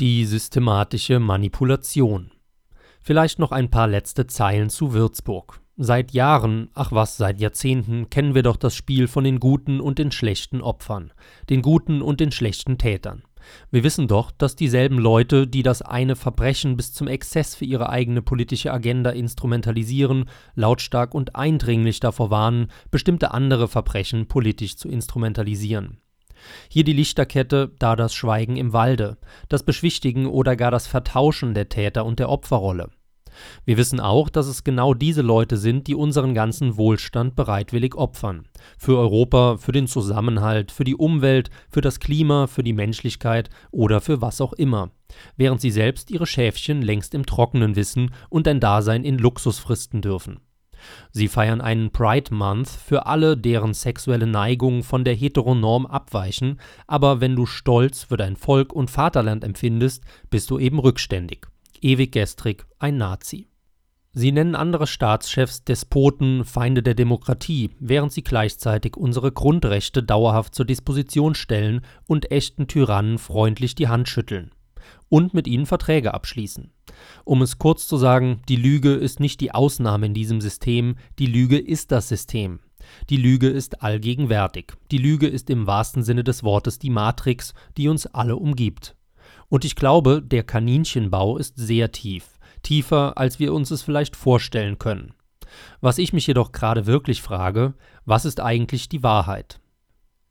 Die systematische Manipulation. Vielleicht noch ein paar letzte Zeilen zu Würzburg. Seit Jahren, ach was, seit Jahrzehnten kennen wir doch das Spiel von den guten und den schlechten Opfern, den guten und den schlechten Tätern. Wir wissen doch, dass dieselben Leute, die das eine Verbrechen bis zum Exzess für ihre eigene politische Agenda instrumentalisieren, lautstark und eindringlich davor warnen, bestimmte andere Verbrechen politisch zu instrumentalisieren. Hier die Lichterkette, da das Schweigen im Walde, das Beschwichtigen oder gar das Vertauschen der Täter und der Opferrolle. Wir wissen auch, dass es genau diese Leute sind, die unseren ganzen Wohlstand bereitwillig opfern. Für Europa, für den Zusammenhalt, für die Umwelt, für das Klima, für die Menschlichkeit oder für was auch immer. Während sie selbst ihre Schäfchen längst im Trockenen wissen und ein Dasein in Luxus fristen dürfen. Sie feiern einen Pride Month für alle, deren sexuelle Neigungen von der Heteronorm abweichen, aber wenn du Stolz für dein Volk und Vaterland empfindest, bist du eben rückständig ewig gestrig ein Nazi. Sie nennen andere Staatschefs Despoten, Feinde der Demokratie, während sie gleichzeitig unsere Grundrechte dauerhaft zur Disposition stellen und echten Tyrannen freundlich die Hand schütteln. Und mit ihnen Verträge abschließen. Um es kurz zu sagen, die Lüge ist nicht die Ausnahme in diesem System, die Lüge ist das System. Die Lüge ist allgegenwärtig. Die Lüge ist im wahrsten Sinne des Wortes die Matrix, die uns alle umgibt. Und ich glaube, der Kaninchenbau ist sehr tief, tiefer, als wir uns es vielleicht vorstellen können. Was ich mich jedoch gerade wirklich frage, was ist eigentlich die Wahrheit?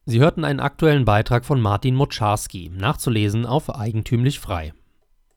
Sie hörten einen aktuellen Beitrag von Martin Moczarski, nachzulesen auf eigentümlich frei.